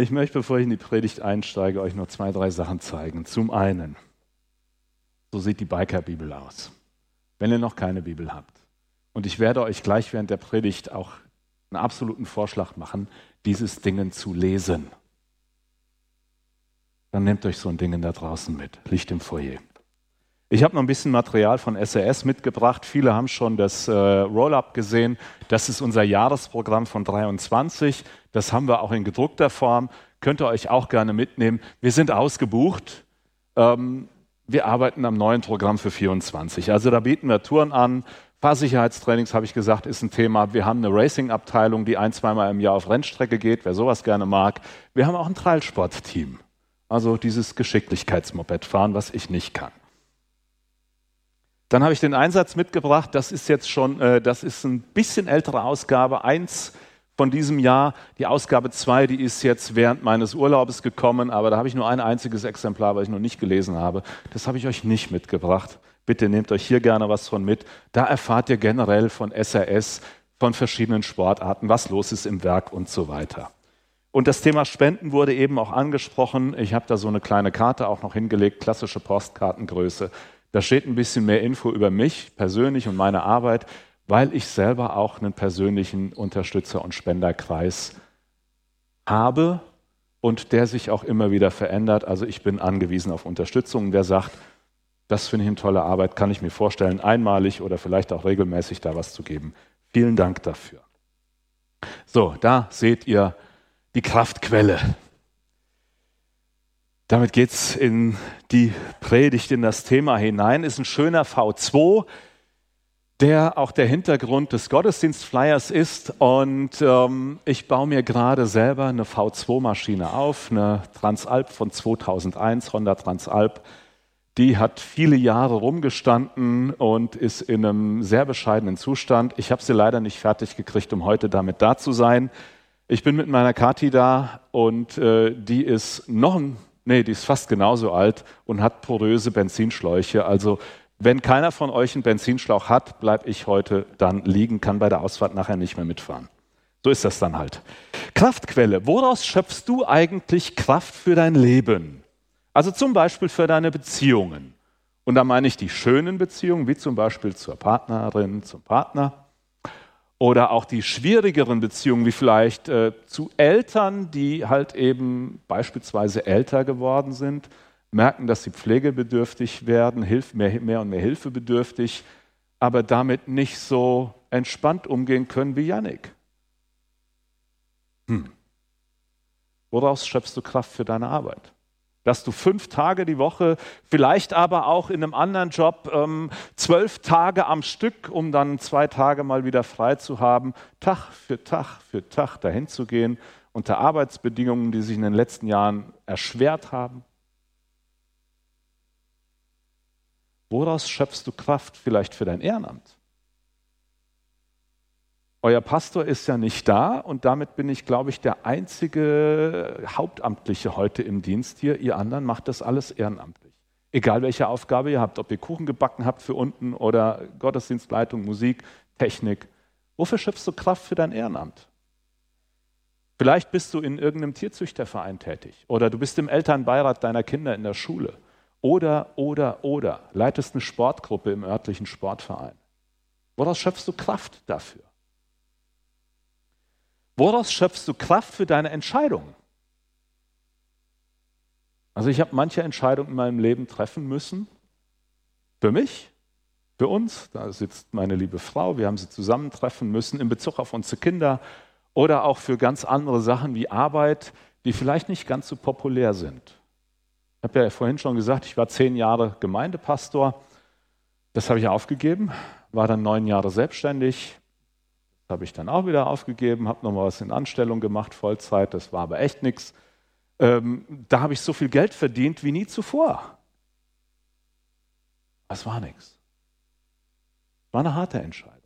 Ich möchte, bevor ich in die Predigt einsteige, euch noch zwei, drei Sachen zeigen. Zum einen, so sieht die Biker-Bibel aus, wenn ihr noch keine Bibel habt. Und ich werde euch gleich während der Predigt auch einen absoluten Vorschlag machen, dieses Ding zu lesen. Dann nehmt euch so ein Ding da draußen mit, Licht im Foyer. Ich habe noch ein bisschen Material von SRS mitgebracht. Viele haben schon das äh, Roll-up gesehen. Das ist unser Jahresprogramm von 23. Das haben wir auch in gedruckter Form. Könnt ihr euch auch gerne mitnehmen. Wir sind ausgebucht. Ähm, wir arbeiten am neuen Programm für 24. Also da bieten wir Touren an. Fahrsicherheitstrainings, habe ich gesagt, ist ein Thema. Wir haben eine Racing-Abteilung, die ein, zweimal im Jahr auf Rennstrecke geht, wer sowas gerne mag. Wir haben auch ein Trailsport-Team. Also dieses Geschicklichkeitsmoped fahren, was ich nicht kann. Dann habe ich den Einsatz mitgebracht. Das ist jetzt schon, äh, das ist ein bisschen ältere Ausgabe. Eins von diesem Jahr. Die Ausgabe zwei, die ist jetzt während meines Urlaubs gekommen, aber da habe ich nur ein einziges Exemplar, weil ich noch nicht gelesen habe. Das habe ich euch nicht mitgebracht. Bitte nehmt euch hier gerne was von mit. Da erfahrt ihr generell von SRS, von verschiedenen Sportarten, was los ist im Werk und so weiter. Und das Thema Spenden wurde eben auch angesprochen. Ich habe da so eine kleine Karte auch noch hingelegt, klassische Postkartengröße. Da steht ein bisschen mehr Info über mich persönlich und meine Arbeit, weil ich selber auch einen persönlichen Unterstützer- und Spenderkreis habe und der sich auch immer wieder verändert. Also ich bin angewiesen auf Unterstützung. Wer sagt, das finde ich eine tolle Arbeit, kann ich mir vorstellen, einmalig oder vielleicht auch regelmäßig da was zu geben. Vielen Dank dafür. So, da seht ihr die Kraftquelle. Damit geht es in die Predigt, in das Thema hinein. Ist ein schöner V2, der auch der Hintergrund des Gottesdienstflyers ist. Und ähm, ich baue mir gerade selber eine V2-Maschine auf, eine Transalp von 2001, Honda Transalp. Die hat viele Jahre rumgestanden und ist in einem sehr bescheidenen Zustand. Ich habe sie leider nicht fertig gekriegt, um heute damit da zu sein. Ich bin mit meiner Kati da und äh, die ist noch ein Nee, die ist fast genauso alt und hat poröse Benzinschläuche. Also wenn keiner von euch einen Benzinschlauch hat, bleibe ich heute dann liegen, kann bei der Ausfahrt nachher nicht mehr mitfahren. So ist das dann halt. Kraftquelle. Woraus schöpfst du eigentlich Kraft für dein Leben? Also zum Beispiel für deine Beziehungen. Und da meine ich die schönen Beziehungen, wie zum Beispiel zur Partnerin, zum Partner oder auch die schwierigeren Beziehungen, wie vielleicht äh, zu Eltern, die halt eben beispielsweise älter geworden sind, merken, dass sie pflegebedürftig werden, Hilf, mehr, mehr und mehr hilfebedürftig, aber damit nicht so entspannt umgehen können wie Yannick. Hm. Woraus schöpfst du Kraft für deine Arbeit? Dass du fünf Tage die Woche, vielleicht aber auch in einem anderen Job ähm, zwölf Tage am Stück, um dann zwei Tage mal wieder frei zu haben, Tag für Tag für Tag dahin zu gehen, unter Arbeitsbedingungen, die sich in den letzten Jahren erschwert haben. Woraus schöpfst du Kraft vielleicht für dein Ehrenamt? Euer Pastor ist ja nicht da und damit bin ich, glaube ich, der einzige Hauptamtliche heute im Dienst hier. Ihr anderen macht das alles ehrenamtlich. Egal welche Aufgabe ihr habt, ob ihr Kuchen gebacken habt für unten oder Gottesdienstleitung, Musik, Technik. Wofür schöpfst du Kraft für dein Ehrenamt? Vielleicht bist du in irgendeinem Tierzüchterverein tätig oder du bist im Elternbeirat deiner Kinder in der Schule oder, oder, oder leitest eine Sportgruppe im örtlichen Sportverein. Woraus schöpfst du Kraft dafür? Woraus schöpfst du Kraft für deine Entscheidungen? Also ich habe manche Entscheidungen in meinem Leben treffen müssen. Für mich, für uns, da sitzt meine liebe Frau, wir haben sie zusammentreffen müssen in Bezug auf unsere Kinder oder auch für ganz andere Sachen wie Arbeit, die vielleicht nicht ganz so populär sind. Ich habe ja vorhin schon gesagt, ich war zehn Jahre Gemeindepastor. Das habe ich aufgegeben, war dann neun Jahre selbstständig, habe ich dann auch wieder aufgegeben, habe nochmal was in Anstellung gemacht, Vollzeit, das war aber echt nichts. Ähm, da habe ich so viel Geld verdient wie nie zuvor. Das war nichts. War eine harte Entscheidung.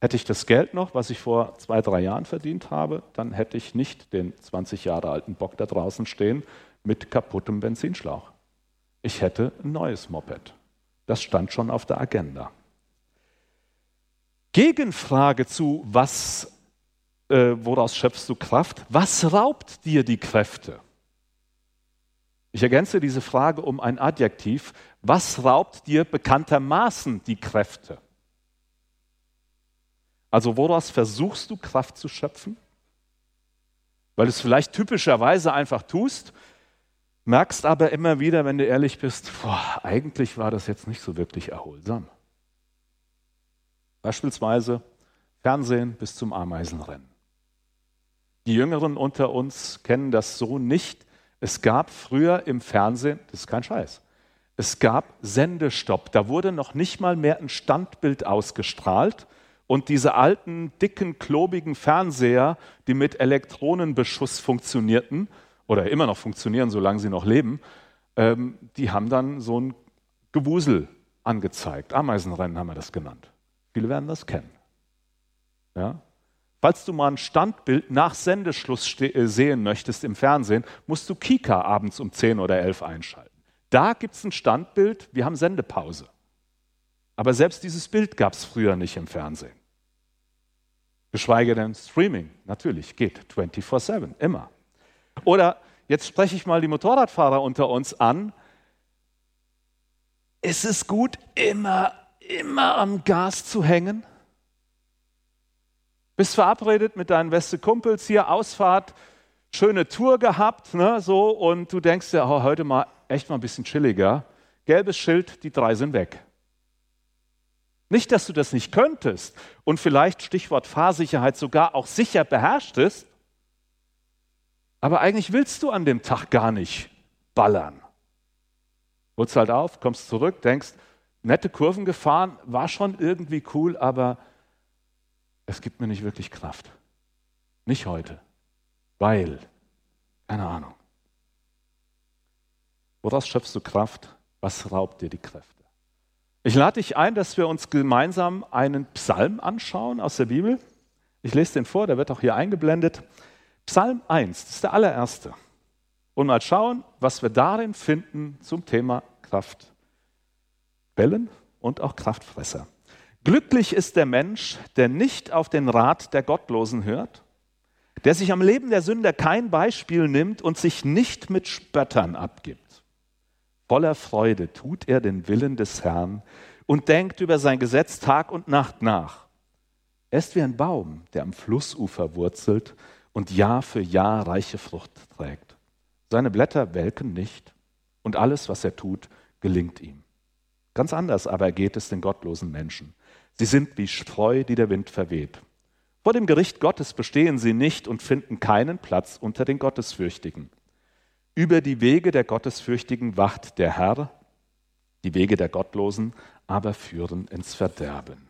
Hätte ich das Geld noch, was ich vor zwei, drei Jahren verdient habe, dann hätte ich nicht den 20 Jahre alten Bock da draußen stehen mit kaputtem Benzinschlauch. Ich hätte ein neues Moped. Das stand schon auf der Agenda. Gegenfrage zu, was, äh, woraus schöpfst du Kraft? Was raubt dir die Kräfte? Ich ergänze diese Frage um ein Adjektiv. Was raubt dir bekanntermaßen die Kräfte? Also woraus versuchst du Kraft zu schöpfen? Weil du es vielleicht typischerweise einfach tust, merkst aber immer wieder, wenn du ehrlich bist, boah, eigentlich war das jetzt nicht so wirklich erholsam. Beispielsweise Fernsehen bis zum Ameisenrennen. Die Jüngeren unter uns kennen das so nicht. Es gab früher im Fernsehen, das ist kein Scheiß, es gab Sendestopp. Da wurde noch nicht mal mehr ein Standbild ausgestrahlt. Und diese alten, dicken, klobigen Fernseher, die mit Elektronenbeschuss funktionierten, oder immer noch funktionieren, solange sie noch leben, ähm, die haben dann so ein Gewusel angezeigt. Ameisenrennen haben wir das genannt. Viele werden das kennen. Ja? Falls du mal ein Standbild nach Sendeschluss äh, sehen möchtest im Fernsehen, musst du Kika abends um 10 oder 11 einschalten. Da gibt es ein Standbild, wir haben Sendepause. Aber selbst dieses Bild gab es früher nicht im Fernsehen. Geschweige denn Streaming, natürlich, geht 24-7, immer. Oder jetzt spreche ich mal die Motorradfahrer unter uns an. Ist es gut, immer, immer am Gas zu hängen? Bist verabredet mit deinen beste Kumpels hier, Ausfahrt, schöne Tour gehabt, ne, so, und du denkst dir, oh, heute mal echt mal ein bisschen chilliger. Gelbes Schild, die drei sind weg. Nicht, dass du das nicht könntest und vielleicht Stichwort Fahrsicherheit sogar auch sicher beherrschtest, aber eigentlich willst du an dem Tag gar nicht ballern. Holst halt auf, kommst zurück, denkst, nette Kurven gefahren, war schon irgendwie cool, aber es gibt mir nicht wirklich Kraft. Nicht heute. Weil, keine Ahnung. Woraus schöpfst du Kraft? Was raubt dir die Kräfte? Ich lade dich ein, dass wir uns gemeinsam einen Psalm anschauen aus der Bibel. Ich lese den vor, der wird auch hier eingeblendet. Psalm 1, das ist der allererste. Und mal schauen, was wir darin finden zum Thema Kraftquellen und auch Kraftfresser. Glücklich ist der Mensch, der nicht auf den Rat der Gottlosen hört, der sich am Leben der Sünder kein Beispiel nimmt und sich nicht mit Spöttern abgibt. Voller Freude tut er den Willen des Herrn und denkt über sein Gesetz Tag und Nacht nach. Er ist wie ein Baum, der am Flussufer wurzelt und Jahr für Jahr reiche Frucht trägt. Seine Blätter welken nicht und alles, was er tut, gelingt ihm. Ganz anders aber geht es den gottlosen Menschen. Sie sind wie Spreu, die der Wind verweht. Vor dem Gericht Gottes bestehen sie nicht und finden keinen Platz unter den Gottesfürchtigen. Über die Wege der Gottesfürchtigen wacht der Herr, die Wege der Gottlosen aber führen ins Verderben.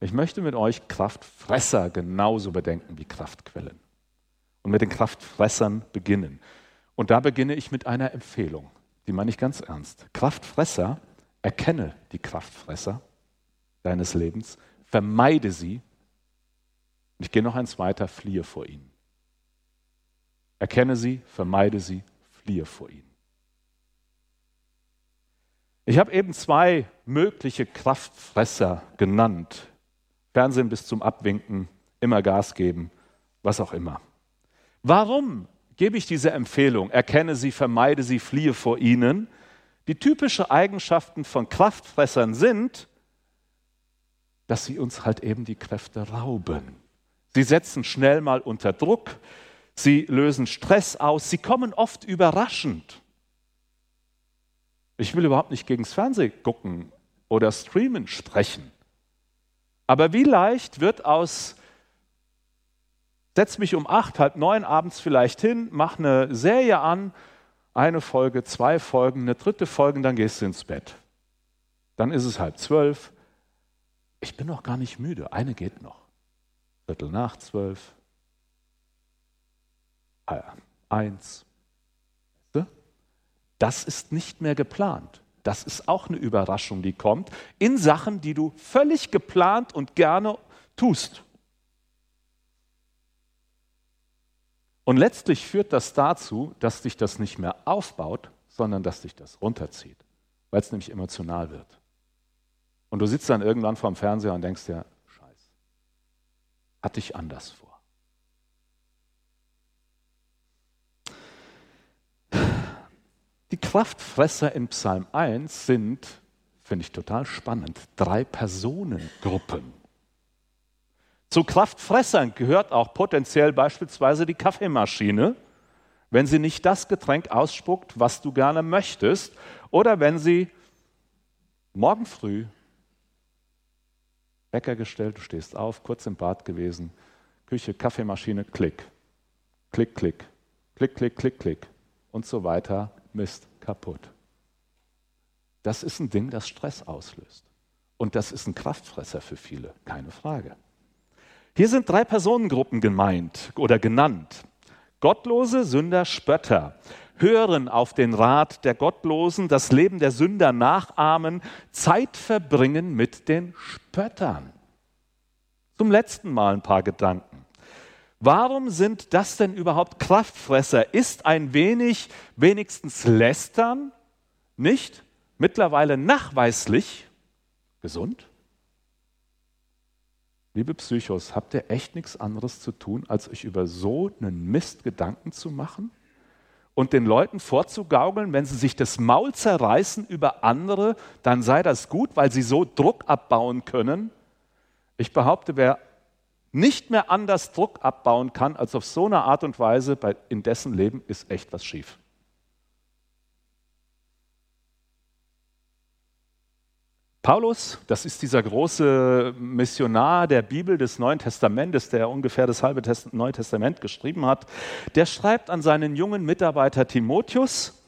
Ich möchte mit euch Kraftfresser genauso bedenken wie Kraftquellen und mit den Kraftfressern beginnen. Und da beginne ich mit einer Empfehlung, die meine ich ganz ernst. Kraftfresser, erkenne die Kraftfresser deines Lebens, vermeide sie. Und ich gehe noch eins weiter, fliehe vor ihnen. Erkenne sie, vermeide sie, fliehe vor ihnen. Ich habe eben zwei mögliche Kraftfresser genannt, Fernsehen bis zum Abwinken, immer Gas geben, was auch immer. Warum gebe ich diese Empfehlung? Erkenne sie, vermeide sie, fliehe vor ihnen. Die typischen Eigenschaften von Kraftfressern sind, dass sie uns halt eben die Kräfte rauben. Sie setzen schnell mal unter Druck, sie lösen Stress aus, sie kommen oft überraschend. Ich will überhaupt nicht gegen das Fernsehen gucken oder streamen sprechen. Aber wie leicht wird aus, setz mich um acht, halb neun abends vielleicht hin, mach eine Serie an, eine Folge, zwei Folgen, eine dritte Folge, dann gehst du ins Bett. Dann ist es halb zwölf. Ich bin noch gar nicht müde. Eine geht noch. Viertel nach zwölf. Eins. Das ist nicht mehr geplant. Das ist auch eine Überraschung, die kommt, in Sachen, die du völlig geplant und gerne tust. Und letztlich führt das dazu, dass dich das nicht mehr aufbaut, sondern dass dich das runterzieht, weil es nämlich emotional wird. Und du sitzt dann irgendwann vorm Fernseher und denkst dir, hatte ich anders vor. Die Kraftfresser in Psalm 1 sind, finde ich total spannend, drei Personengruppen. Zu Kraftfressern gehört auch potenziell beispielsweise die Kaffeemaschine, wenn sie nicht das Getränk ausspuckt, was du gerne möchtest, oder wenn sie morgen früh Wecker gestellt, du stehst auf, kurz im Bad gewesen, Küche, Kaffeemaschine, klick, klick, klick, klick, klick, klick, klick und so weiter, Mist, kaputt. Das ist ein Ding, das Stress auslöst. Und das ist ein Kraftfresser für viele, keine Frage. Hier sind drei Personengruppen gemeint oder genannt. Gottlose, Sünder, Spötter hören auf den Rat der Gottlosen, das Leben der Sünder nachahmen, Zeit verbringen mit den Spöttern. Zum letzten Mal ein paar Gedanken. Warum sind das denn überhaupt Kraftfresser? Ist ein wenig wenigstens lästern nicht mittlerweile nachweislich gesund? Liebe Psychos, habt ihr echt nichts anderes zu tun, als euch über so einen Mist Gedanken zu machen? und den Leuten vorzugaukeln, wenn sie sich das Maul zerreißen über andere, dann sei das gut, weil sie so Druck abbauen können. Ich behaupte, wer nicht mehr anders Druck abbauen kann als auf so eine Art und Weise, in dessen Leben ist echt was schief. Paulus, das ist dieser große Missionar der Bibel des Neuen Testamentes, der ungefähr das halbe Neue Testament geschrieben hat, der schreibt an seinen jungen Mitarbeiter Timotheus,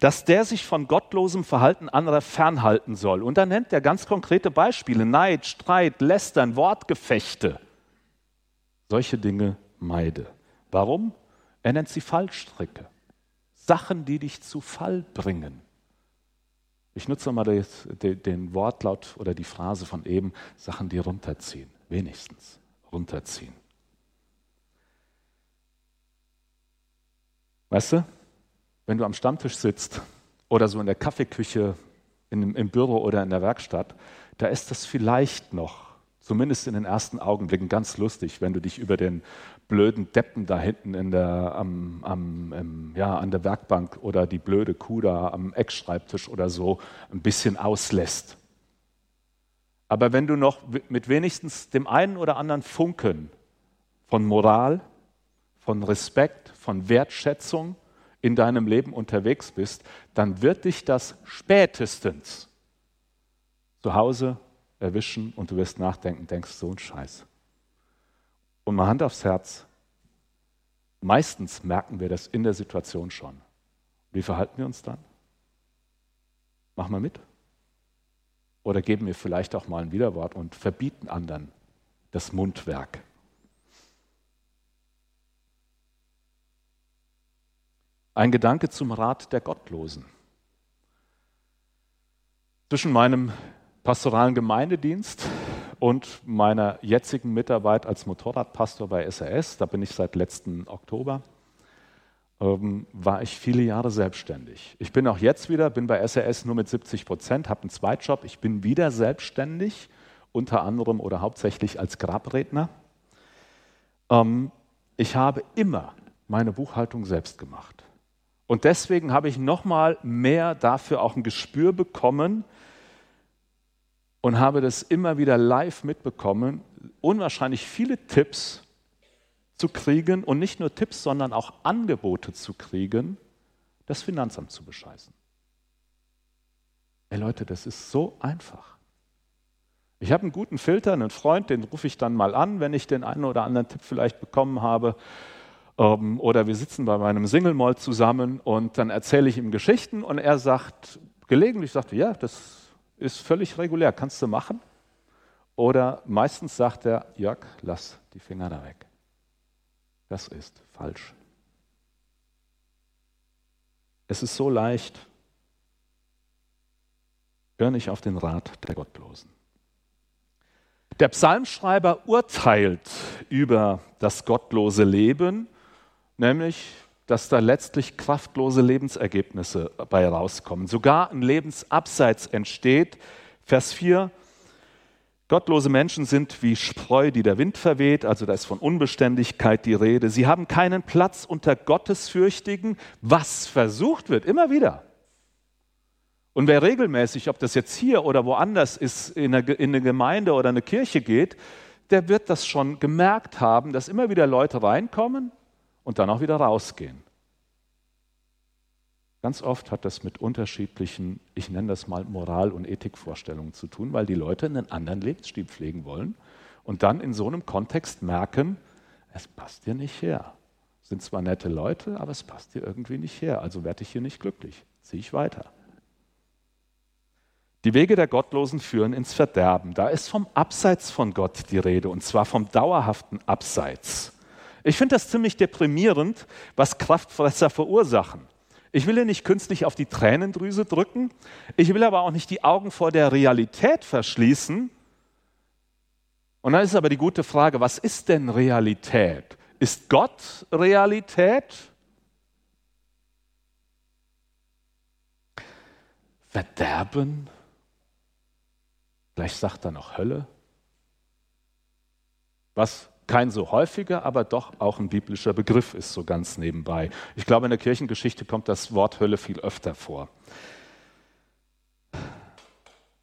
dass der sich von gottlosem Verhalten anderer fernhalten soll. Und dann nennt er ganz konkrete Beispiele, Neid, Streit, Lästern, Wortgefechte. Solche Dinge meide. Warum? Er nennt sie Fallstricke. Sachen, die dich zu Fall bringen. Ich nutze mal das, den Wortlaut oder die Phrase von eben, Sachen, die runterziehen, wenigstens runterziehen. Weißt du, wenn du am Stammtisch sitzt oder so in der Kaffeeküche in, im Büro oder in der Werkstatt, da ist das vielleicht noch, zumindest in den ersten Augenblicken, ganz lustig, wenn du dich über den blöden Deppen da hinten in der, am, am, im, ja, an der Werkbank oder die blöde Kuh da am Eckschreibtisch oder so ein bisschen auslässt. Aber wenn du noch mit wenigstens dem einen oder anderen Funken von Moral, von Respekt, von Wertschätzung in deinem Leben unterwegs bist, dann wird dich das spätestens zu Hause erwischen und du wirst nachdenken, denkst so ein Scheiß. Und mal Hand aufs Herz. Meistens merken wir das in der Situation schon. Wie verhalten wir uns dann? Machen wir mit? Oder geben wir vielleicht auch mal ein Widerwort und verbieten anderen das Mundwerk? Ein Gedanke zum Rat der Gottlosen. Zwischen meinem pastoralen Gemeindedienst und meiner jetzigen Mitarbeit als Motorradpastor bei SAS, da bin ich seit letzten Oktober, ähm, war ich viele Jahre selbstständig. Ich bin auch jetzt wieder, bin bei SAS nur mit 70 Prozent, habe einen Zweitjob, ich bin wieder selbstständig, unter anderem oder hauptsächlich als Grabredner. Ähm, ich habe immer meine Buchhaltung selbst gemacht. Und deswegen habe ich nochmal mehr dafür auch ein Gespür bekommen, und habe das immer wieder live mitbekommen, unwahrscheinlich viele Tipps zu kriegen und nicht nur Tipps, sondern auch Angebote zu kriegen, das Finanzamt zu bescheißen. Ey Leute, das ist so einfach. Ich habe einen guten Filter, einen Freund, den rufe ich dann mal an, wenn ich den einen oder anderen Tipp vielleicht bekommen habe. Ähm, oder wir sitzen bei meinem Single Mall zusammen und dann erzähle ich ihm Geschichten und er sagt, gelegentlich sagt er, ja, das ist völlig regulär, kannst du machen. Oder meistens sagt er, Jörg, lass die Finger da weg. Das ist falsch. Es ist so leicht. Hör nicht auf den Rat der Gottlosen. Der Psalmschreiber urteilt über das gottlose Leben, nämlich dass da letztlich kraftlose Lebensergebnisse bei rauskommen. Sogar ein Lebensabseits entsteht. Vers 4. Gottlose Menschen sind wie Spreu, die der Wind verweht, also da ist von Unbeständigkeit die Rede. Sie haben keinen Platz unter Gottesfürchtigen, was versucht wird, immer wieder. Und wer regelmäßig, ob das jetzt hier oder woanders ist, in eine, in eine Gemeinde oder eine Kirche geht, der wird das schon gemerkt haben, dass immer wieder Leute reinkommen und dann auch wieder rausgehen. Ganz oft hat das mit unterschiedlichen, ich nenne das mal Moral- und Ethikvorstellungen zu tun, weil die Leute einen anderen Lebensstil pflegen wollen und dann in so einem Kontext merken, es passt dir nicht her. Sind zwar nette Leute, aber es passt dir irgendwie nicht her, also werde ich hier nicht glücklich. Ziehe ich weiter. Die Wege der Gottlosen führen ins Verderben. Da ist vom Abseits von Gott die Rede, und zwar vom dauerhaften Abseits. Ich finde das ziemlich deprimierend, was Kraftfresser verursachen. Ich will ja nicht künstlich auf die Tränendrüse drücken. Ich will aber auch nicht die Augen vor der Realität verschließen. Und dann ist aber die gute Frage, was ist denn Realität? Ist Gott Realität? Verderben? Vielleicht sagt er noch Hölle. Was kein so häufiger, aber doch auch ein biblischer Begriff ist, so ganz nebenbei. Ich glaube, in der Kirchengeschichte kommt das Wort Hölle viel öfter vor.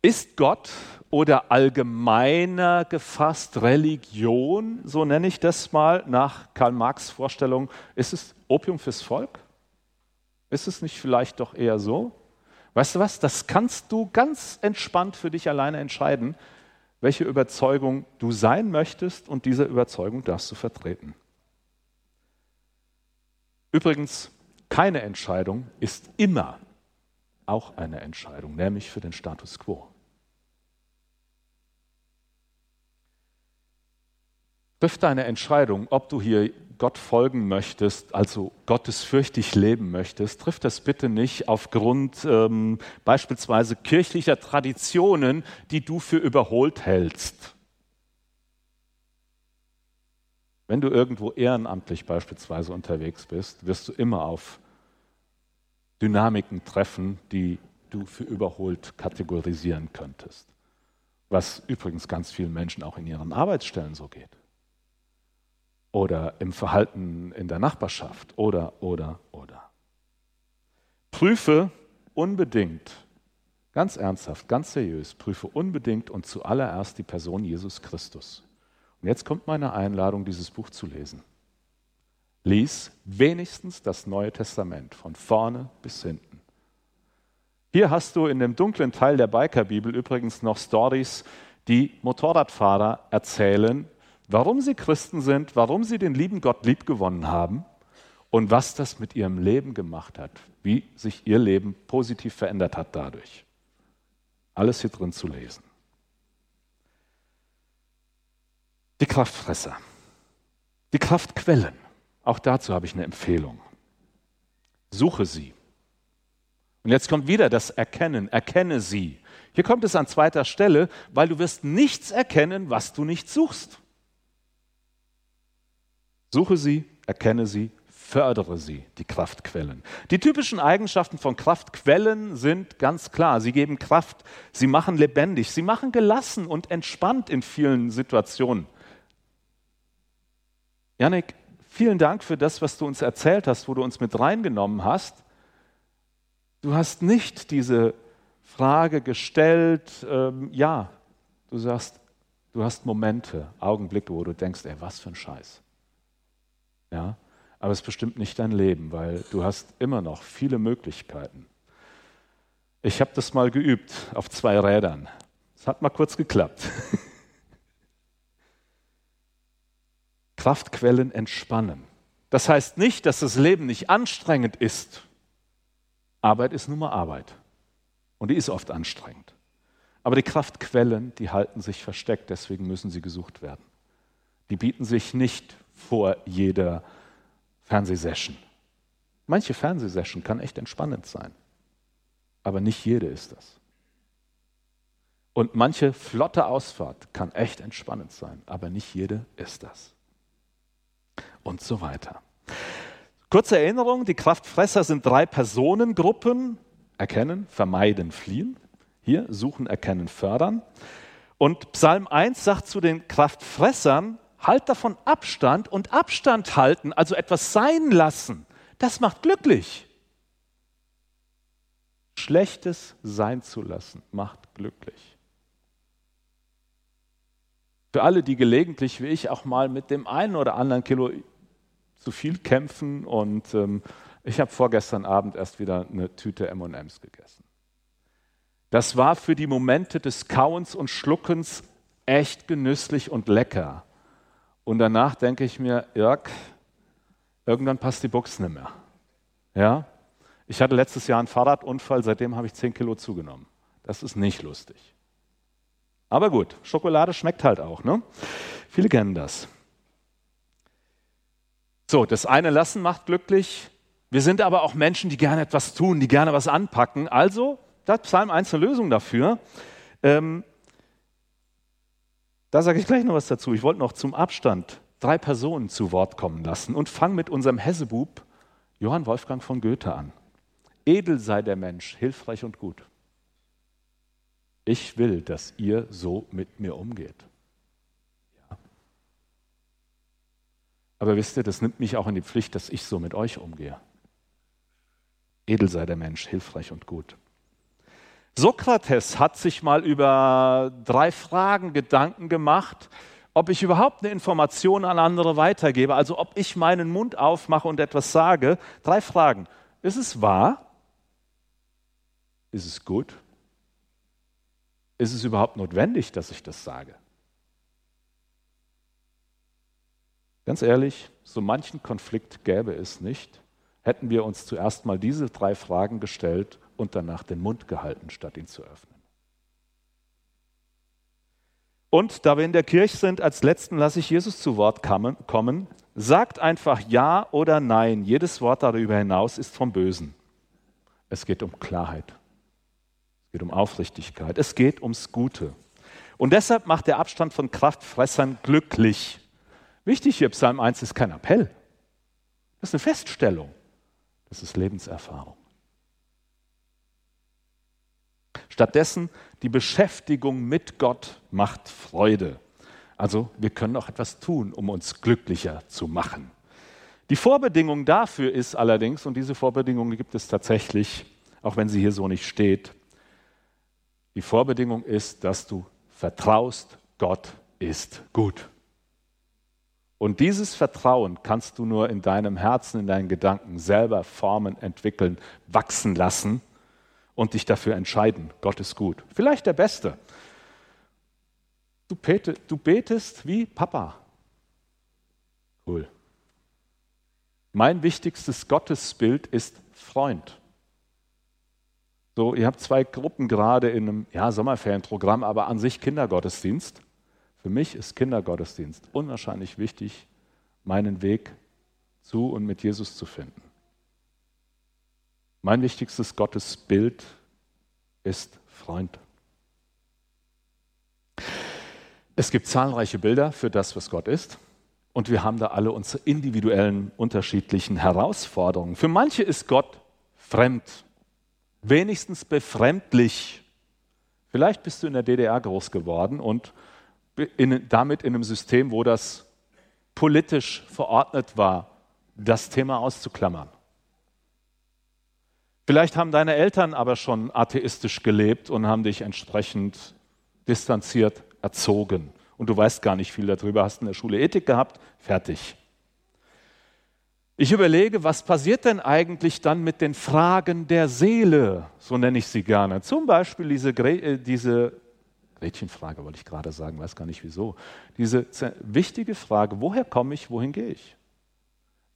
Ist Gott oder allgemeiner gefasst Religion, so nenne ich das mal nach Karl Marx Vorstellung, ist es Opium fürs Volk? Ist es nicht vielleicht doch eher so? Weißt du was, das kannst du ganz entspannt für dich alleine entscheiden welche Überzeugung du sein möchtest und diese Überzeugung darfst du vertreten. Übrigens, keine Entscheidung ist immer auch eine Entscheidung, nämlich für den Status quo. Triff deine Entscheidung, ob du hier Gott folgen möchtest, also gottesfürchtig leben möchtest, triff das bitte nicht aufgrund ähm, beispielsweise kirchlicher Traditionen, die du für überholt hältst. Wenn du irgendwo ehrenamtlich beispielsweise unterwegs bist, wirst du immer auf Dynamiken treffen, die du für überholt kategorisieren könntest. Was übrigens ganz vielen Menschen auch in ihren Arbeitsstellen so geht oder im Verhalten in der Nachbarschaft oder, oder, oder. Prüfe unbedingt, ganz ernsthaft, ganz seriös, prüfe unbedingt und zuallererst die Person Jesus Christus. Und jetzt kommt meine Einladung, dieses Buch zu lesen. Lies wenigstens das Neue Testament von vorne bis hinten. Hier hast du in dem dunklen Teil der Bikerbibel übrigens noch Stories, die Motorradfahrer erzählen, warum sie Christen sind, warum sie den lieben Gott liebgewonnen haben und was das mit ihrem Leben gemacht hat, wie sich ihr Leben positiv verändert hat dadurch. Alles hier drin zu lesen. Die Kraftfresser, die Kraftquellen, auch dazu habe ich eine Empfehlung. Suche sie. Und jetzt kommt wieder das Erkennen, erkenne sie. Hier kommt es an zweiter Stelle, weil du wirst nichts erkennen, was du nicht suchst. Suche sie, erkenne sie, fördere sie, die Kraftquellen. Die typischen Eigenschaften von Kraftquellen sind ganz klar. Sie geben Kraft, sie machen lebendig, sie machen gelassen und entspannt in vielen Situationen. Janik, vielen Dank für das, was du uns erzählt hast, wo du uns mit reingenommen hast. Du hast nicht diese Frage gestellt, ähm, ja, du sagst, du hast Momente, Augenblicke, wo du denkst, ey, was für ein Scheiß. Ja? Aber es bestimmt nicht dein Leben, weil du hast immer noch viele Möglichkeiten. Ich habe das mal geübt auf zwei Rädern. Es hat mal kurz geklappt. Kraftquellen entspannen. Das heißt nicht, dass das Leben nicht anstrengend ist. Arbeit ist nun mal Arbeit. Und die ist oft anstrengend. Aber die Kraftquellen, die halten sich versteckt, deswegen müssen sie gesucht werden. Die bieten sich nicht vor jeder Fernsehsession. Manche Fernsehsession kann echt entspannend sein, aber nicht jede ist das. Und manche flotte Ausfahrt kann echt entspannend sein, aber nicht jede ist das. Und so weiter. Kurze Erinnerung, die Kraftfresser sind drei Personengruppen. Erkennen, vermeiden, fliehen. Hier suchen, erkennen, fördern. Und Psalm 1 sagt zu den Kraftfressern, halt davon Abstand und Abstand halten, also etwas sein lassen, das macht glücklich. Schlechtes sein zu lassen, macht glücklich. Für alle, die gelegentlich wie ich auch mal mit dem einen oder anderen Kilo zu viel kämpfen und ähm, ich habe vorgestern Abend erst wieder eine Tüte MMs gegessen. Das war für die Momente des Kauens und Schluckens echt genüsslich und lecker. Und danach denke ich mir, Jörg, irgendwann passt die Box nicht mehr. Ja? Ich hatte letztes Jahr einen Fahrradunfall, seitdem habe ich 10 Kilo zugenommen. Das ist nicht lustig. Aber gut, Schokolade schmeckt halt auch. Ne? Viele kennen das. So, das eine Lassen macht glücklich. Wir sind aber auch Menschen, die gerne etwas tun, die gerne was anpacken. Also, da hat Psalm 1 eine Lösung dafür. Ähm, da sage ich gleich noch was dazu. Ich wollte noch zum Abstand drei Personen zu Wort kommen lassen und fange mit unserem Hessebub Johann Wolfgang von Goethe an. Edel sei der Mensch, hilfreich und gut. Ich will, dass ihr so mit mir umgeht. Ja. Aber wisst ihr, das nimmt mich auch in die Pflicht, dass ich so mit euch umgehe. Edel sei der Mensch, hilfreich und gut. Sokrates hat sich mal über drei Fragen Gedanken gemacht, ob ich überhaupt eine Information an andere weitergebe, also ob ich meinen Mund aufmache und etwas sage. Drei Fragen. Ist es wahr? Ist es gut? Ist es überhaupt notwendig, dass ich das sage? Ganz ehrlich, so manchen Konflikt gäbe es nicht, hätten wir uns zuerst mal diese drei Fragen gestellt und danach den Mund gehalten, statt ihn zu öffnen. Und da wir in der Kirche sind, als letzten lasse ich Jesus zu Wort kommen. Sagt einfach Ja oder Nein. Jedes Wort darüber hinaus ist vom Bösen. Es geht um Klarheit. Es geht um Aufrichtigkeit. Es geht ums Gute. Und deshalb macht der Abstand von Kraftfressern glücklich. Wichtig hier, Psalm 1 ist kein Appell. Das ist eine Feststellung. Das ist Lebenserfahrung. Stattdessen die Beschäftigung mit Gott macht Freude. Also wir können auch etwas tun, um uns glücklicher zu machen. Die Vorbedingung dafür ist allerdings, und diese Vorbedingung gibt es tatsächlich, auch wenn sie hier so nicht steht, die Vorbedingung ist, dass du vertraust, Gott ist gut. Und dieses Vertrauen kannst du nur in deinem Herzen, in deinen Gedanken selber formen, entwickeln, wachsen lassen und dich dafür entscheiden, Gott ist gut. Vielleicht der Beste. Du, bete, du betest wie Papa. Cool. Mein wichtigstes Gottesbild ist Freund. So, ihr habt zwei Gruppen gerade in einem ja, Sommerferienprogramm, aber an sich Kindergottesdienst. Für mich ist Kindergottesdienst unwahrscheinlich wichtig, meinen Weg zu und mit Jesus zu finden. Mein wichtigstes Gottesbild ist Freund. Es gibt zahlreiche Bilder für das, was Gott ist. Und wir haben da alle unsere individuellen, unterschiedlichen Herausforderungen. Für manche ist Gott fremd, wenigstens befremdlich. Vielleicht bist du in der DDR groß geworden und in, damit in einem System, wo das politisch verordnet war, das Thema auszuklammern. Vielleicht haben deine Eltern aber schon atheistisch gelebt und haben dich entsprechend distanziert erzogen. Und du weißt gar nicht viel darüber, hast in der Schule Ethik gehabt, fertig. Ich überlege, was passiert denn eigentlich dann mit den Fragen der Seele, so nenne ich sie gerne. Zum Beispiel diese, äh, diese Gretchenfrage, wollte ich gerade sagen, weiß gar nicht wieso. Diese wichtige Frage, woher komme ich, wohin gehe ich?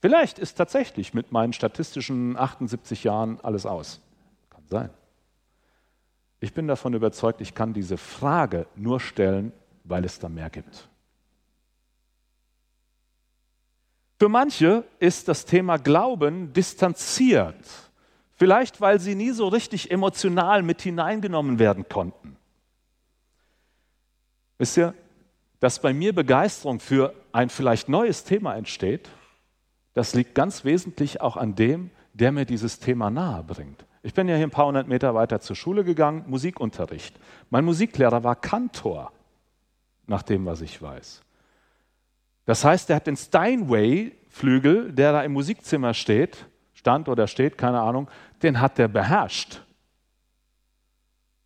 Vielleicht ist tatsächlich mit meinen statistischen 78 Jahren alles aus. Kann sein. Ich bin davon überzeugt, ich kann diese Frage nur stellen, weil es da mehr gibt. Für manche ist das Thema Glauben distanziert. Vielleicht, weil sie nie so richtig emotional mit hineingenommen werden konnten. Wisst ihr, dass bei mir Begeisterung für ein vielleicht neues Thema entsteht, das liegt ganz wesentlich auch an dem, der mir dieses Thema nahe bringt. Ich bin ja hier ein paar hundert Meter weiter zur Schule gegangen, Musikunterricht. Mein Musiklehrer war Kantor. nach dem, was ich weiß. Das heißt, er hat den Steinway-Flügel, der da im Musikzimmer steht, stand oder steht, keine Ahnung, den hat er beherrscht.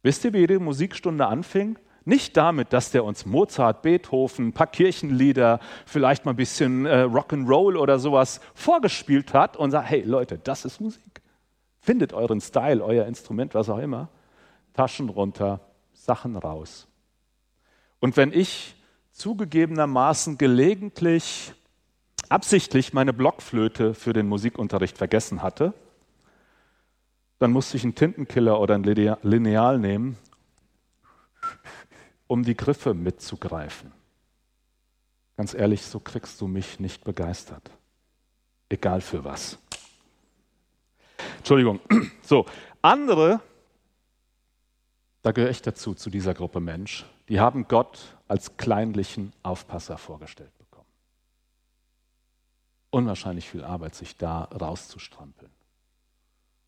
Wisst ihr, wie jede Musikstunde anfing? Nicht damit, dass der uns Mozart, Beethoven, ein paar Kirchenlieder, vielleicht mal ein bisschen äh, Rock'n'Roll oder sowas vorgespielt hat und sagt, hey Leute, das ist Musik. Findet euren Style, euer Instrument, was auch immer. Taschen runter, Sachen raus. Und wenn ich zugegebenermaßen gelegentlich absichtlich meine Blockflöte für den Musikunterricht vergessen hatte, dann musste ich einen Tintenkiller oder ein Lineal nehmen, um die Griffe mitzugreifen. Ganz ehrlich, so kriegst du mich nicht begeistert. Egal für was. Entschuldigung. So, andere, da gehöre ich dazu, zu dieser Gruppe Mensch, die haben Gott als kleinlichen Aufpasser vorgestellt bekommen. Unwahrscheinlich viel Arbeit, sich da rauszustrampeln.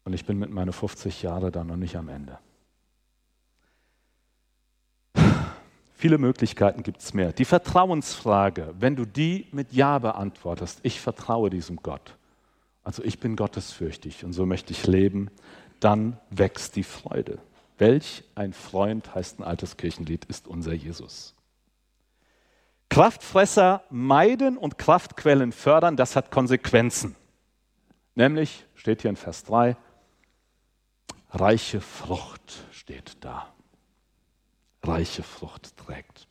Und ich bin mit meinen 50 Jahren da noch nicht am Ende. Viele Möglichkeiten gibt es mehr. Die Vertrauensfrage, wenn du die mit Ja beantwortest, ich vertraue diesem Gott, also ich bin gottesfürchtig und so möchte ich leben, dann wächst die Freude. Welch ein Freund, heißt ein altes Kirchenlied, ist unser Jesus. Kraftfresser meiden und Kraftquellen fördern, das hat Konsequenzen. Nämlich, steht hier in Vers 3, reiche Frucht steht da. Reiche Frucht trägt.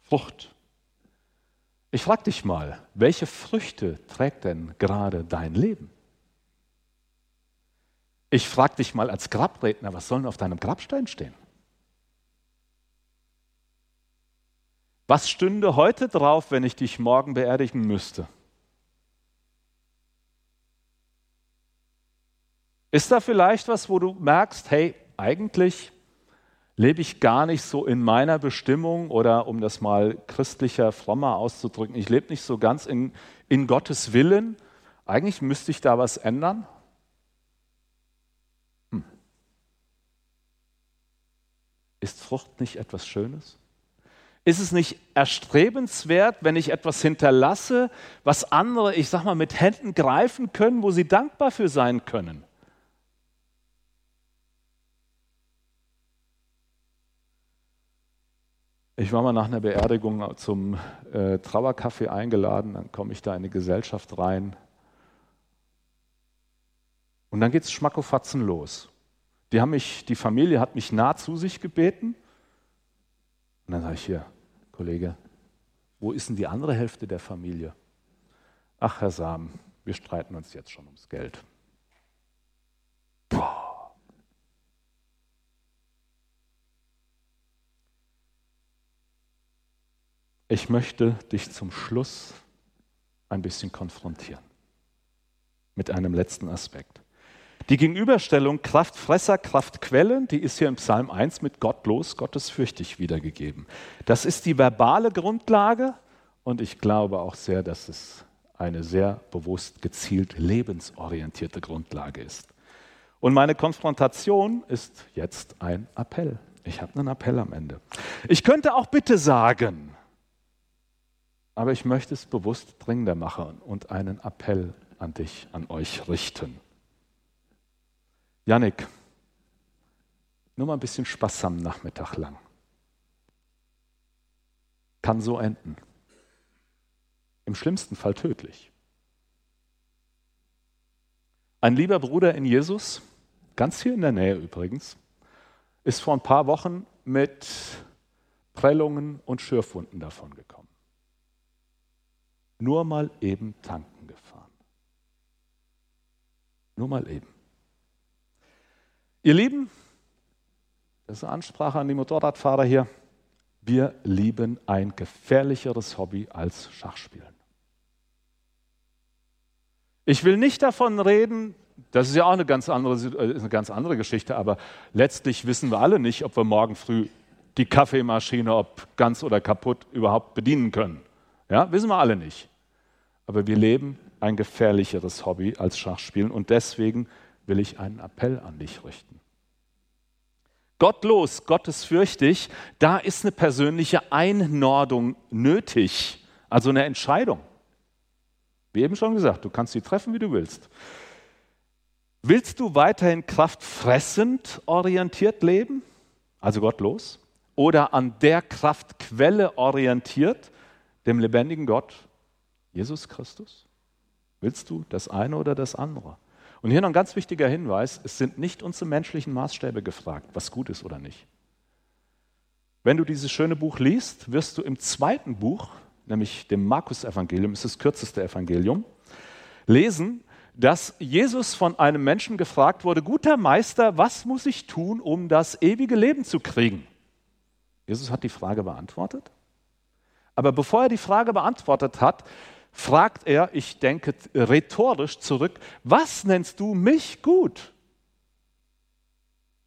Frucht. Ich frage dich mal, welche Früchte trägt denn gerade dein Leben? Ich frage dich mal als Grabredner, was soll denn auf deinem Grabstein stehen? Was stünde heute drauf, wenn ich dich morgen beerdigen müsste? Ist da vielleicht was, wo du merkst, hey, eigentlich lebe ich gar nicht so in meiner Bestimmung oder um das mal christlicher, frommer auszudrücken, ich lebe nicht so ganz in, in Gottes Willen. Eigentlich müsste ich da was ändern. Hm. Ist Frucht nicht etwas Schönes? Ist es nicht erstrebenswert, wenn ich etwas hinterlasse, was andere, ich sag mal, mit Händen greifen können, wo sie dankbar für sein können? Ich war mal nach einer Beerdigung zum äh, Trauerkaffee eingeladen, dann komme ich da in eine Gesellschaft rein. Und dann geht es schmackofatzen los. Die, haben mich, die Familie hat mich nah zu sich gebeten. Und dann sage ich hier, Kollege, wo ist denn die andere Hälfte der Familie? Ach, Herr Sam, wir streiten uns jetzt schon ums Geld. Ich möchte dich zum Schluss ein bisschen konfrontieren mit einem letzten Aspekt. Die Gegenüberstellung Kraftfresser, Kraftquellen, die ist hier im Psalm 1 mit gottlos, gottesfürchtig wiedergegeben. Das ist die verbale Grundlage und ich glaube auch sehr, dass es eine sehr bewusst gezielt lebensorientierte Grundlage ist. Und meine Konfrontation ist jetzt ein Appell. Ich habe einen Appell am Ende. Ich könnte auch bitte sagen, aber ich möchte es bewusst dringender machen und einen Appell an dich, an euch richten. Janik, nur mal ein bisschen Spaß am Nachmittag lang. Kann so enden. Im schlimmsten Fall tödlich. Ein lieber Bruder in Jesus, ganz hier in der Nähe übrigens, ist vor ein paar Wochen mit Prellungen und Schürfwunden davon gekommen nur mal eben tanken gefahren. Nur mal eben. Ihr Lieben, das ist eine Ansprache an die Motorradfahrer hier. Wir lieben ein gefährlicheres Hobby als Schachspielen. Ich will nicht davon reden, das ist ja auch eine ganz andere, äh, eine ganz andere Geschichte, aber letztlich wissen wir alle nicht, ob wir morgen früh die Kaffeemaschine, ob ganz oder kaputt, überhaupt bedienen können. Ja, wissen wir alle nicht. Aber wir leben ein gefährlicheres Hobby als Schachspielen und deswegen will ich einen Appell an dich richten. gottlos, gottesfürchtig, da ist eine persönliche Einnordung nötig, also eine Entscheidung. Wie eben schon gesagt, du kannst sie treffen, wie du willst. Willst du weiterhin kraftfressend orientiert leben, also gottlos, oder an der Kraftquelle orientiert, dem lebendigen Gott, Jesus Christus? Willst du das eine oder das andere? Und hier noch ein ganz wichtiger Hinweis, es sind nicht unsere menschlichen Maßstäbe gefragt, was gut ist oder nicht. Wenn du dieses schöne Buch liest, wirst du im zweiten Buch, nämlich dem Markus-Evangelium, ist das kürzeste Evangelium, lesen, dass Jesus von einem Menschen gefragt wurde, guter Meister, was muss ich tun, um das ewige Leben zu kriegen? Jesus hat die Frage beantwortet. Aber bevor er die Frage beantwortet hat, fragt er, ich denke rhetorisch zurück, was nennst du mich gut?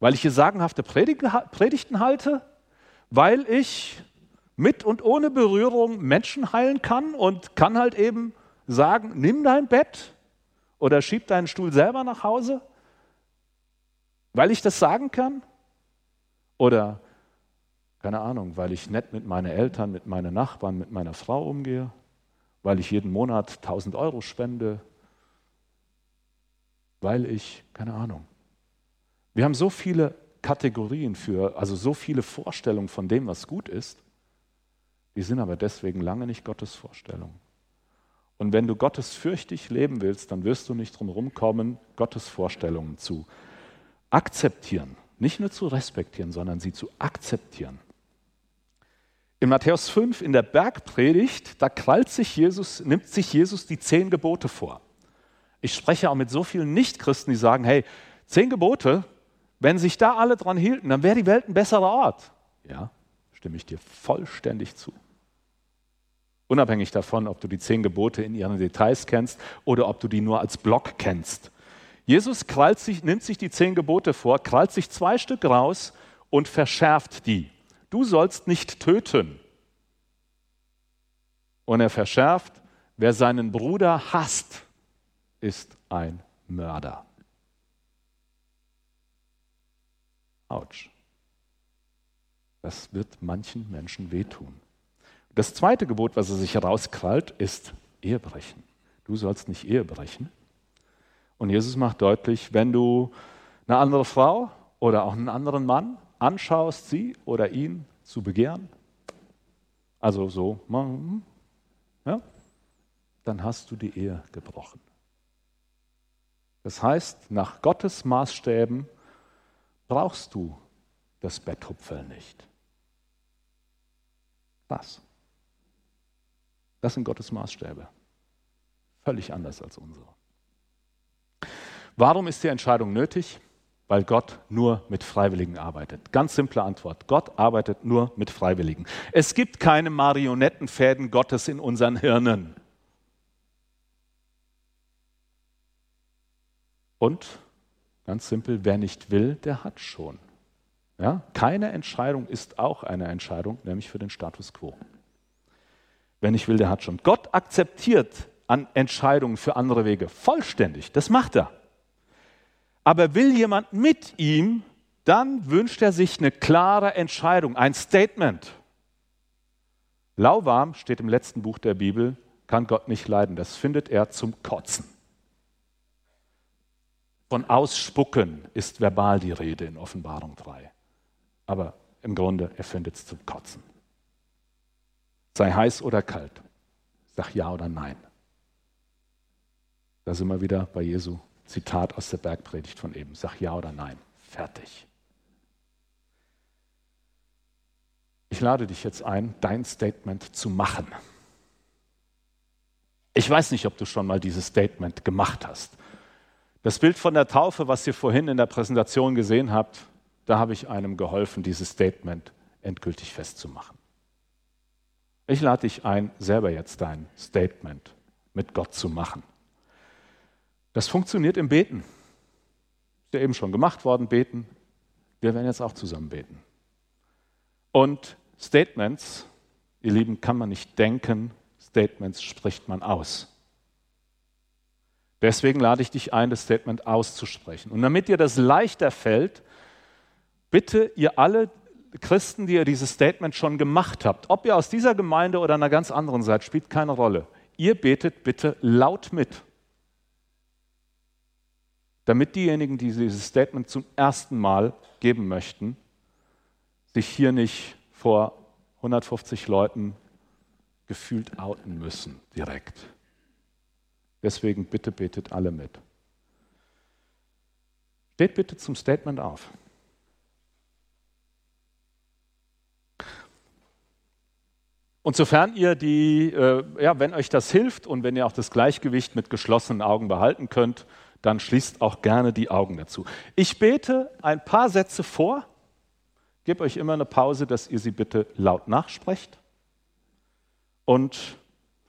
Weil ich hier sagenhafte Predigten halte? Weil ich mit und ohne Berührung Menschen heilen kann und kann halt eben sagen, nimm dein Bett oder schieb deinen Stuhl selber nach Hause? Weil ich das sagen kann? Oder, keine Ahnung, weil ich nett mit meinen Eltern, mit meinen Nachbarn, mit meiner Frau umgehe? Weil ich jeden Monat 1000 Euro spende? Weil ich, keine Ahnung. Wir haben so viele Kategorien für, also so viele Vorstellungen von dem, was gut ist. Die sind aber deswegen lange nicht Gottes Vorstellungen. Und wenn du Gottes fürchtig leben willst, dann wirst du nicht drum kommen, Gottes Vorstellungen zu akzeptieren. Nicht nur zu respektieren, sondern sie zu akzeptieren. In Matthäus 5 in der Bergpredigt, da krallt sich Jesus, nimmt sich Jesus die zehn Gebote vor. Ich spreche auch mit so vielen Nichtchristen, die sagen, hey, zehn Gebote, wenn sich da alle dran hielten, dann wäre die Welt ein besserer Ort. Ja, stimme ich dir vollständig zu. Unabhängig davon, ob du die zehn Gebote in ihren Details kennst oder ob du die nur als Block kennst. Jesus sich, nimmt sich die zehn Gebote vor, krallt sich zwei Stück raus und verschärft die. Du sollst nicht töten. Und er verschärft, wer seinen Bruder hasst, ist ein Mörder. Autsch. Das wird manchen Menschen wehtun. Das zweite Gebot, was er sich herauskrallt, ist Ehebrechen. Du sollst nicht Ehe brechen. Und Jesus macht deutlich, wenn du eine andere Frau oder auch einen anderen Mann anschaust, sie oder ihn zu begehren, also so, ja, dann hast du die Ehe gebrochen. Das heißt, nach Gottes Maßstäben brauchst du das Betthupferl nicht. Was? Das sind Gottes Maßstäbe. Völlig anders als unsere. Warum ist die Entscheidung nötig? Weil Gott nur mit Freiwilligen arbeitet. Ganz simple Antwort. Gott arbeitet nur mit Freiwilligen. Es gibt keine Marionettenfäden Gottes in unseren Hirnen. Und ganz simpel, wer nicht will, der hat schon. Ja? Keine Entscheidung ist auch eine Entscheidung, nämlich für den Status quo. Wer nicht will, der hat schon. Gott akzeptiert an Entscheidungen für andere Wege vollständig. Das macht er. Aber will jemand mit ihm, dann wünscht er sich eine klare Entscheidung, ein Statement. Lauwarm steht im letzten Buch der Bibel, kann Gott nicht leiden. Das findet er zum Kotzen. Von Ausspucken ist verbal die Rede in Offenbarung 3. Aber im Grunde, er findet es zum Kotzen. Sei heiß oder kalt. Sag ja oder nein. Da sind wir wieder bei Jesu Zitat aus der Bergpredigt von eben. Sag ja oder nein. Fertig. Ich lade dich jetzt ein, dein Statement zu machen. Ich weiß nicht, ob du schon mal dieses Statement gemacht hast. Das Bild von der Taufe, was ihr vorhin in der Präsentation gesehen habt, da habe ich einem geholfen, dieses Statement endgültig festzumachen. Ich lade dich ein, selber jetzt dein Statement mit Gott zu machen. Das funktioniert im Beten. Ist ja eben schon gemacht worden, beten. Wir werden jetzt auch zusammen beten. Und Statements, ihr Lieben, kann man nicht denken, Statements spricht man aus. Deswegen lade ich dich ein, das Statement auszusprechen. Und damit dir das leichter fällt, bitte ihr alle Christen, die ihr dieses Statement schon gemacht habt, ob ihr aus dieser Gemeinde oder einer ganz anderen seid, spielt keine Rolle. Ihr betet bitte laut mit, damit diejenigen, die dieses Statement zum ersten Mal geben möchten, sich hier nicht vor 150 Leuten gefühlt outen müssen direkt. Deswegen bitte betet alle mit. Steht bitte zum Statement auf. Und sofern ihr die, äh, ja, wenn euch das hilft und wenn ihr auch das Gleichgewicht mit geschlossenen Augen behalten könnt, dann schließt auch gerne die Augen dazu. Ich bete ein paar Sätze vor, gebe euch immer eine Pause, dass ihr sie bitte laut nachsprecht. Und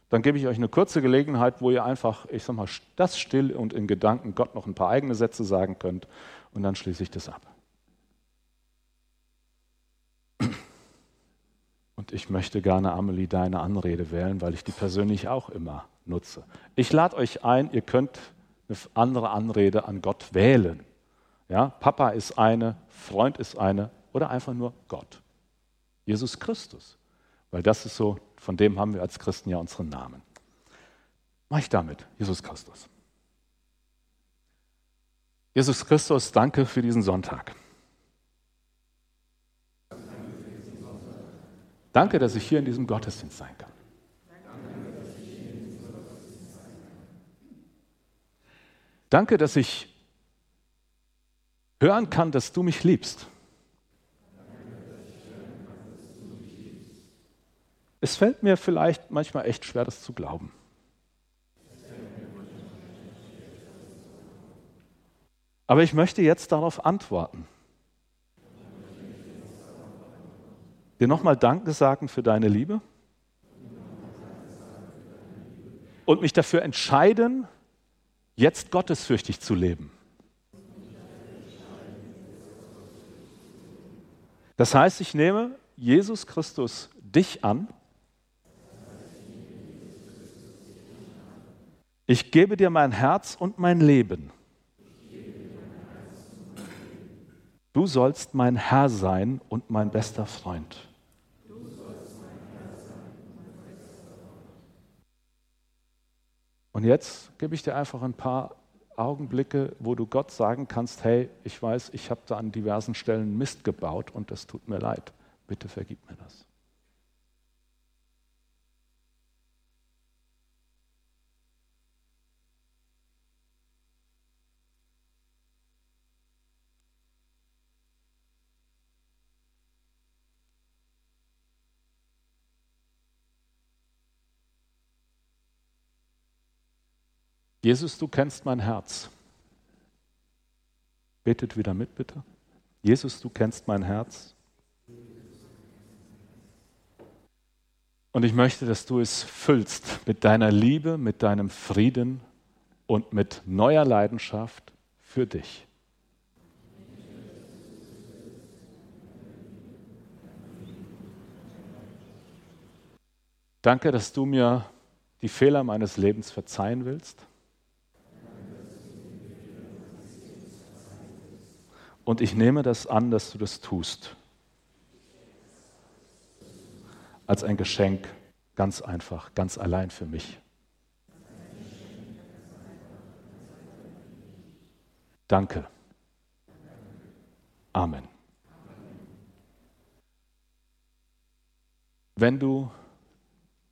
dann gebe ich euch eine kurze Gelegenheit, wo ihr einfach, ich sag mal, das still und in Gedanken Gott noch ein paar eigene Sätze sagen könnt. Und dann schließe ich das ab. Und ich möchte gerne, Amelie, deine Anrede wählen, weil ich die persönlich auch immer nutze. Ich lade euch ein, ihr könnt eine andere Anrede an Gott wählen. Ja, Papa ist eine, Freund ist eine oder einfach nur Gott. Jesus Christus. Weil das ist so, von dem haben wir als Christen ja unseren Namen. Mach ich damit, Jesus Christus. Jesus Christus, danke für diesen Sonntag. Danke, dass ich hier in diesem Gottesdienst sein kann. Danke, dass ich hören kann, dass du mich liebst. Es fällt mir vielleicht manchmal echt schwer, das zu glauben. Aber ich möchte jetzt darauf antworten. dir nochmal Danke sagen für deine Liebe und mich dafür entscheiden, jetzt gottesfürchtig zu leben. Das heißt, ich nehme Jesus Christus dich an. Ich gebe dir mein Herz und mein Leben. Du sollst mein Herr sein und mein bester Freund. Und jetzt gebe ich dir einfach ein paar Augenblicke, wo du Gott sagen kannst, hey, ich weiß, ich habe da an diversen Stellen Mist gebaut und das tut mir leid. Bitte vergib mir das. Jesus, du kennst mein Herz. Betet wieder mit, bitte. Jesus, du kennst mein Herz. Und ich möchte, dass du es füllst mit deiner Liebe, mit deinem Frieden und mit neuer Leidenschaft für dich. Danke, dass du mir die Fehler meines Lebens verzeihen willst. Und ich nehme das an, dass du das tust. Als ein Geschenk, ganz einfach, ganz allein für mich. Danke. Amen. Wenn du,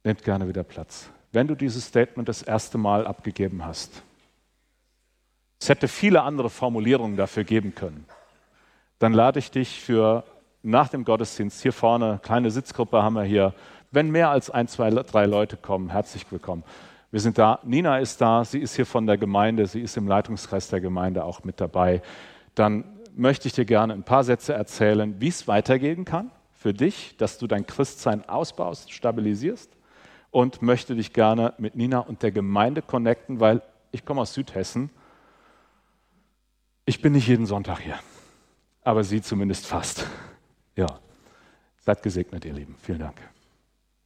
nehmt gerne wieder Platz, wenn du dieses Statement das erste Mal abgegeben hast, es hätte viele andere Formulierungen dafür geben können dann lade ich dich für nach dem Gottesdienst hier vorne, kleine Sitzgruppe haben wir hier. Wenn mehr als ein, zwei, drei Leute kommen, herzlich willkommen. Wir sind da. Nina ist da, sie ist hier von der Gemeinde, sie ist im Leitungskreis der Gemeinde auch mit dabei. Dann möchte ich dir gerne ein paar Sätze erzählen, wie es weitergehen kann für dich, dass du dein Christsein ausbaust, stabilisierst und möchte dich gerne mit Nina und der Gemeinde connecten, weil ich komme aus Südhessen. Ich bin nicht jeden Sonntag hier aber sie zumindest fast. Ja, seid gesegnet, ihr Lieben. Vielen Dank.